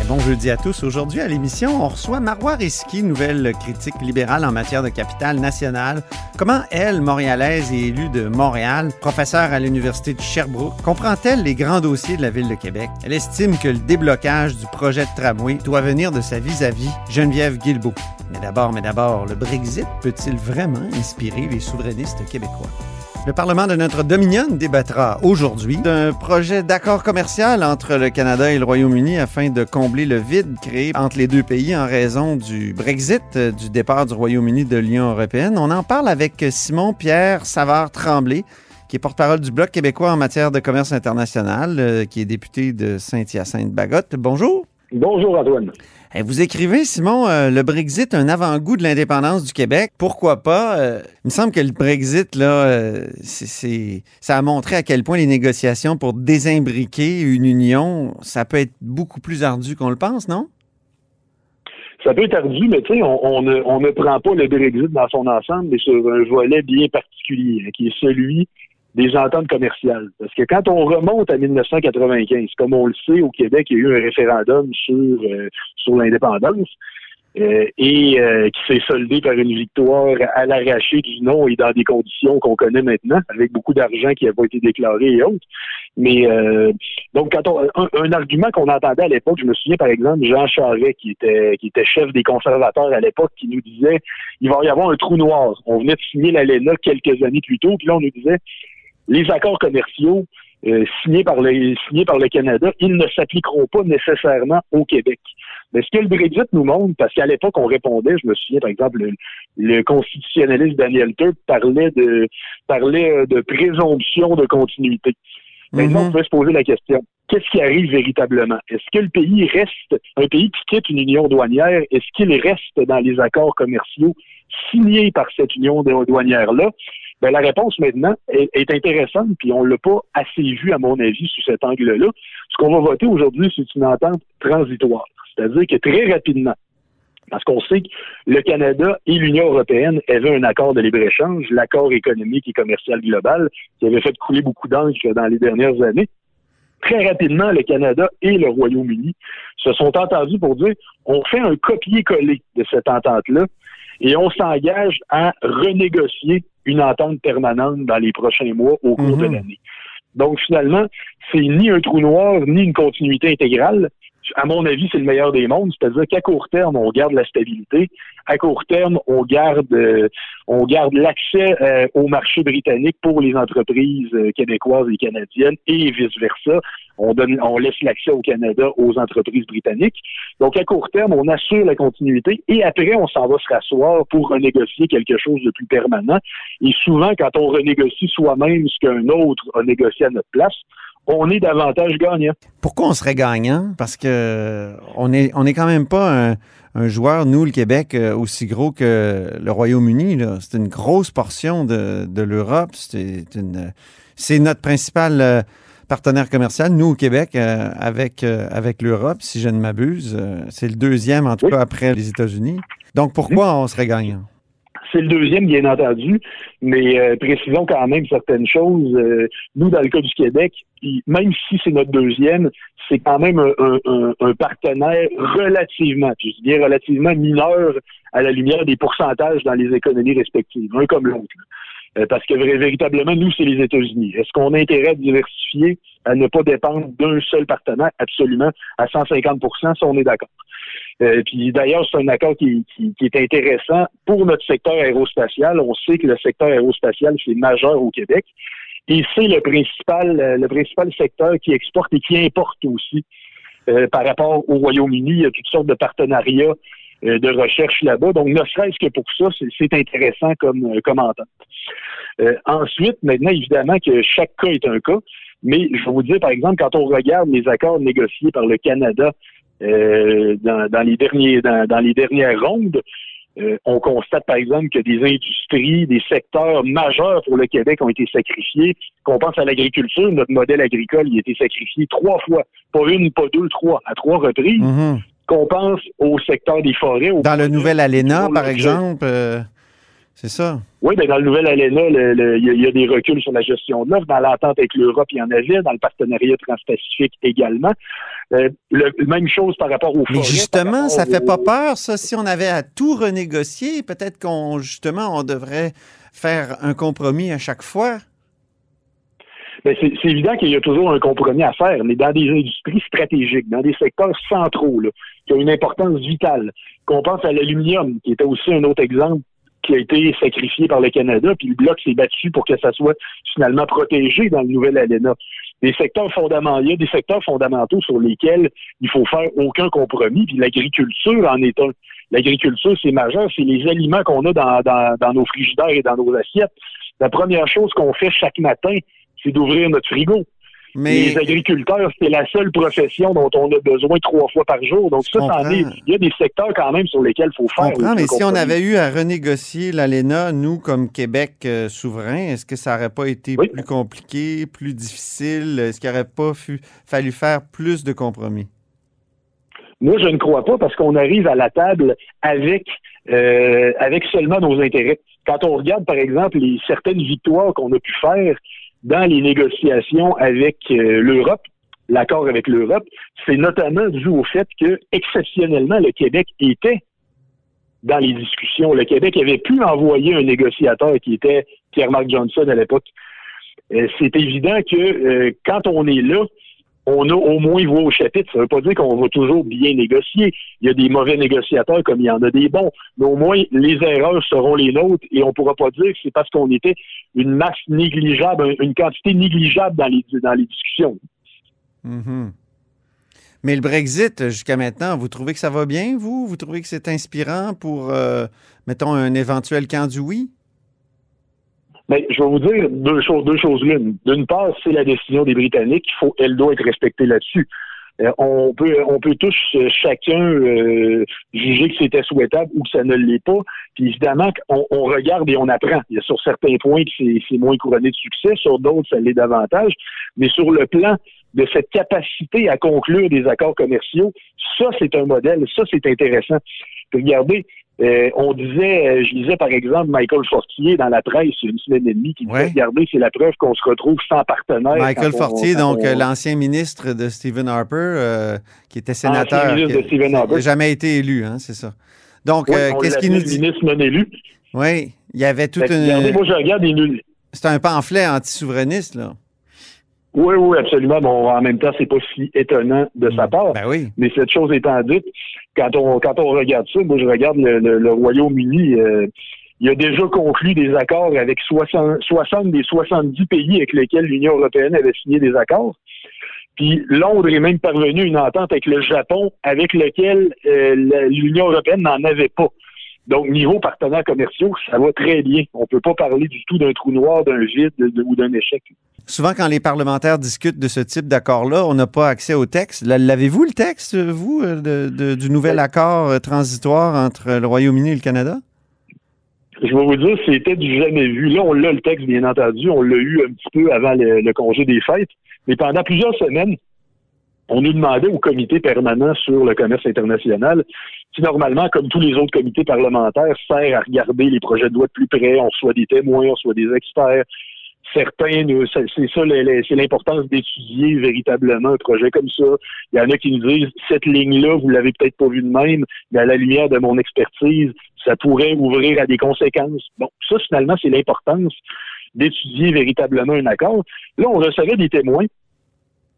Eh, Bon jeudi à tous. Aujourd'hui à l'émission, on reçoit Marois Risky, nouvelle critique libérale en matière de capitale nationale. Comment elle, montréalaise et élue de Montréal, professeure à l'Université de Sherbrooke, comprend-elle les grands dossiers de la ville de Québec? Elle estime que le déblocage du projet de tramway doit venir de sa vis-à-vis, Geneviève Guilbeault. Mais d'abord, mais d'abord, le Brexit peut-il vraiment inspirer les souverainistes québécois? Le Parlement de notre Dominion débattra aujourd'hui d'un projet d'accord commercial entre le Canada et le Royaume-Uni afin de combler le vide créé entre les deux pays en raison du Brexit, euh, du départ du Royaume-Uni de l'Union européenne. On en parle avec Simon Pierre Savard-Tremblay, qui est porte-parole du Bloc québécois en matière de commerce international, euh, qui est député de Saint-Hyacinthe-Bagotte. Bonjour. Bonjour Antoine. Eh, Vous écrivez, Simon, euh, le Brexit, un avant-goût de l'indépendance du Québec. Pourquoi pas? Euh, il me semble que le Brexit, là, euh, c'est- ça a montré à quel point les négociations pour désimbriquer une union, ça peut être beaucoup plus ardu qu'on le pense, non? Ça peut être ardu, mais tu sais, on, on ne, on ne prend pas le Brexit dans son ensemble, mais sur un volet bien particulier, hein, qui est celui des ententes commerciales. Parce que quand on remonte à 1995, comme on le sait, au Québec, il y a eu un référendum sur, euh, sur l'indépendance. euh, et euh, qui s'est soldé par une victoire à l'arraché du non et dans des conditions qu'on connaît maintenant, avec beaucoup d'argent qui n'a pas été déclaré et autres. Mais euh, donc, quand on, un, argument qu'on entendait à l'époque, je me souviens par exemple Jean Charest, qui était qui était chef des conservateurs à l'époque, qui nous disait il va y avoir un trou noir. On venait de signer l'ALENA quelques années plus tôt, puis là on nous disait les accords commerciaux euh, signés par le signés par le Canada, ils ne s'appliqueront pas nécessairement au Québec. Mais ce que le Brexit nous montre, parce qu'à l'époque, on répondait, je me souviens, par exemple, le, le constitutionnaliste Daniel Turk parlait de parlait euh, de présomption de continuité. Maintenant, Mhm. on peut se poser la question. Qu'est-ce qui arrive véritablement? Est-ce que le pays reste, un pays qui quitte une union douanière, est-ce qu'il reste dans les accords commerciaux signés par cette union douanière-là? Ben, la réponse maintenant est, intéressante, puis on l'a pas assez vu, à mon avis, sous cet angle-là. Ce qu'on va voter aujourd'hui, c'est une entente transitoire. C'est-à-dire que très rapidement, parce qu'on sait que le Canada et l'Union européenne avaient un accord de libre-échange, l'accord économique et commercial global, qui avait fait couler beaucoup d'encre dans les dernières années. Très rapidement, le Canada et le Royaume-Uni se sont entendus pour dire on fait un copier-coller de cette entente-là et on s'engage à renégocier une entente permanente dans les prochains mois au cours de Mhm. l'année. Donc finalement, c'est ni un trou noir ni une continuité intégrale. À mon avis, c'est le meilleur des mondes, c'est-à-dire qu'à court terme, on garde la stabilité. À court terme, on garde, euh, on garde l'accès euh, au marché britannique pour les entreprises euh, québécoises et canadiennes et vice versa. On donne, on laisse l'accès au Canada aux entreprises britanniques. Donc à court terme, on assure la continuité et après, on s'en va se rasseoir pour renégocier quelque chose de plus permanent. Et souvent, quand on renégocie soi-même ce qu'un autre a négocié à notre place, on est davantage gagnant. Pourquoi on serait gagnant? Parce que on est, on est quand même pas un, un joueur, nous, le Québec, euh, aussi gros que le Royaume-Uni. C'est une grosse portion de, de l'Europe. C'est une, c'est notre principal euh, partenaire commercial, nous, au Québec, euh, avec, euh, avec l'Europe, si je ne m'abuse. C'est le deuxième, en tout Oui. cas, après les États-Unis. Donc, pourquoi on serait gagnant? C'est le deuxième, bien entendu, mais euh, précisons quand même certaines choses. Euh, nous, dans le cas du Québec, même si c'est notre deuxième, c'est quand même un, partenaire relativement, je dis relativement mineur à la lumière des pourcentages dans les économies respectives, un comme l'autre. Euh, parce que véritablement, nous, c'est les États-Unis. Est-ce qu'on a intérêt à diversifier, à ne pas dépendre d'un seul partenaire? Absolument, à 150 ça, on est d'accord. Euh, puis d'ailleurs, c'est un accord qui, qui- qui est intéressant pour notre secteur aérospatial. On sait que le secteur aérospatial, c'est majeur au Québec. Et c'est le principal, euh, le principal secteur qui exporte et qui importe aussi. Euh, par rapport au Royaume-Uni, il y a toutes sortes de partenariats euh, de recherche là-bas. Donc, ne serait-ce que pour ça, c'est- intéressant comme, comme entente. Euh, ensuite, maintenant, évidemment que chaque cas est un cas, mais je vais vous dire, par exemple, quand on regarde les accords négociés par le Canada euh, dans, dans les derniers dans, dans les dernières rondes, Euh, on constate, par exemple, que des industries, des secteurs majeurs pour le Québec ont été sacrifiés. Qu'on pense à l'agriculture, notre modèle agricole il a été sacrifié trois fois. Pas une, pas deux, trois, à trois reprises. Mhm. Qu'on pense au secteur des forêts. au Dans le nouvel ALENA, par le- exemple, euh, c'est ça. Oui, ben dans le nouvel ALENA, le- le- il y, a- il y a des reculs sur la gestion de l'offre. Dans l'entente avec l'Europe, il y en avait. Dans le partenariat transpacifique également. Euh, le, même chose par rapport aux Mais forêts. justement, ça rapport fait pas peur, ça. Si on avait à tout renégocier, peut-être qu'on, justement, on devrait faire un compromis à chaque fois. Ben, c'est c'est évident qu'il y a toujours un compromis à faire, mais dans des industries stratégiques, dans des secteurs centraux, là, qui ont une importance vitale. Qu'on pense à l'aluminium, qui était aussi un autre exemple qui a été sacrifié par le Canada, puis le Bloc s'est battu pour que ça soit finalement protégé dans le nouvel ALENA. Des secteurs fondamentaux, il y a des secteurs fondamentaux sur lesquels il faut faire aucun compromis, puis l'agriculture en est un. L'agriculture, c'est majeur, c'est les aliments qu'on a dans, dans, dans nos frigidaires et dans nos assiettes. La première chose qu'on fait chaque matin, c'est d'ouvrir notre frigo. Mais Les agriculteurs, c'est la seule profession dont on a besoin trois fois par jour. Donc ça, il y a des secteurs quand même sur lesquels il faut faire. comprends, mais si on avait eu à renégocier l'ALENA, nous, comme Québec euh, souverain, est-ce que ça n'aurait pas été Oui. plus compliqué, plus difficile? Est-ce qu'il n'aurait pas fu- fallu faire plus de compromis? Moi, je ne crois pas parce qu'on arrive à la table avec euh, avec seulement nos intérêts. Quand on regarde, par exemple, les certaines victoires qu'on a pu faire dans les négociations avec euh, l'Europe, l'accord avec l'Europe, c'est notamment dû au fait que exceptionnellement le Québec était dans les discussions. Le Québec avait pu envoyer un négociateur qui était Pierre-Marc Johnson à l'époque. Euh, c'est évident que euh, quand on est là, on a au moins voix au chapitre. Ça ne veut pas dire qu'on va toujours bien négocier. Il y a des mauvais négociateurs comme il y en a des bons. Mais au moins, les erreurs seront les nôtres et on ne pourra pas dire que c'est parce qu'on était une masse négligeable, une quantité négligeable dans les, dans les discussions. Mhm. Mais le Brexit, jusqu'à maintenant, vous trouvez que ça va bien, vous? Vous trouvez que c'est inspirant pour, euh, mettons, un éventuel camp du oui? Mais je vais vous dire deux choses, deux choses l'une. D'une part, c'est la décision des Britanniques. Il faut, elle doit être respectée là-dessus. Euh, on peut, on peut tous euh, chacun euh, juger que c'était souhaitable ou que ça ne l'est pas. Puis évidemment, on, on regarde et on apprend. Il y a sur certains points que c'est moins couronné de succès, sur d'autres ça l'est davantage. Mais sur le plan de cette capacité à conclure des accords commerciaux, ça c'est un modèle, ça c'est intéressant. Regardez, euh, on disait, euh, je disais par exemple Michael Fortier dans la presse il y a une semaine et demie qui disait, Ouais. regardez, c'est la preuve qu'on se retrouve sans partenaire. Michael on- Fortier, donc on- euh, l'ancien ministre de Stephen Harper, euh, qui était sénateur. ministre qui- n'a jamais été élu, hein, c'est ça. Donc, Oui, euh, qu'est-ce qu'il nous dit? ministre non élu. Oui, il y avait toute Fait que, Regardez, une. moi je regarde les nuls. C'est un pamphlet anti-souverainiste, là. Oui, oui, absolument. Bon, en même temps, c'est pas si étonnant de sa part. Ben oui. Mais cette chose étant dite, quand on quand on regarde ça, moi je regarde le, le- le Royaume-Uni, euh, il a déjà conclu des accords avec 60, 60 des 70 pays avec lesquels l'Union européenne avait signé des accords. Puis Londres est même parvenu à une entente avec le Japon, avec lequel euh, l'Union européenne n'en avait pas. Donc, niveau partenaires commerciaux, ça va très bien. On peut pas parler du tout d'un trou noir, d'un vide de- ou d'un échec. Souvent, quand les parlementaires discutent de ce type d'accord-là, on n'a pas accès au texte. L'avez-vous, le texte, vous, euh, de- de- du nouvel accord euh, transitoire entre le Royaume-Uni et le Canada? Je vais vous dire, c'était du jamais vu. Là, on l'a le texte, bien entendu. On l'a eu un petit peu avant le, le congé des fêtes. Mais pendant plusieurs semaines, on nous demandait au comité permanent sur le commerce international, qui normalement, comme tous les autres comités parlementaires, sert à regarder les projets de loi de plus près. On reçoit des témoins, on reçoit des experts. Certains, c'est ça, c'est l'importance d'étudier véritablement un projet comme ça. Il y en a qui nous disent, cette ligne-là, vous l'avez peut-être pas vue de même, mais à la lumière de mon expertise, ça pourrait ouvrir à des conséquences. Bon, ça, finalement, c'est l'importance d'étudier véritablement un accord. Là, on recevait des témoins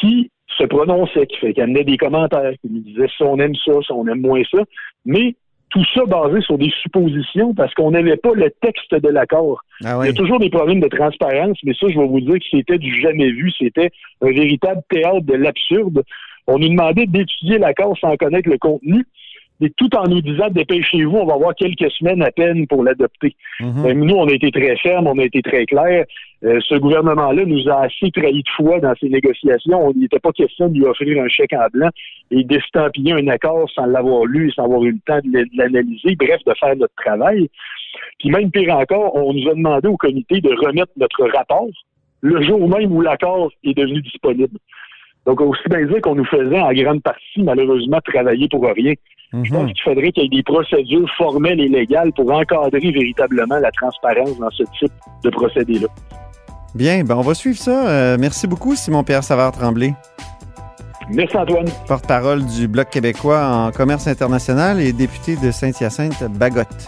qui se prononçaient, qui, fait- qui amenaient des commentaires, qui nous disaient si on aime ça, si on aime moins ça, mais tout ça basé sur des suppositions parce qu'on n'avait pas le texte de l'accord. Ah Il y oui. a toujours des problèmes de transparence, mais ça, je vais vous dire que c'était du jamais vu. C'était un véritable théâtre de l'absurde. On nous demandait d'étudier l'accord sans connaître le contenu. Tout en nous disant dépêchez-vous, on va avoir quelques semaines à peine pour l'adopter. Mhm. Euh, Nous, on a été très fermes, on a été très clairs. Euh, ce gouvernement-là nous a assez trahi de foi dans ces négociations. Il n'était pas question de lui offrir un chèque en blanc et d'estampiller un accord sans l'avoir lu, sans avoir eu le temps de l'analyser, bref, de faire notre travail. Puis même pire encore, on nous a demandé au comité de remettre notre rapport le jour même où l'accord est devenu disponible. Donc, aussi bien dire qu'on nous faisait en grande partie, malheureusement, travailler pour rien. Je pense Mhm. qu'il faudrait qu'il y ait des procédures formelles et légales pour encadrer véritablement la transparence dans ce type de procédé-là. Bien, ben on va suivre ça. Euh, merci beaucoup, Simon-Pierre Savard-Tremblay, Merci Antoine. porte-parole du Bloc québécois en commerce international et député de Saint-Hyacinthe-Bagotte.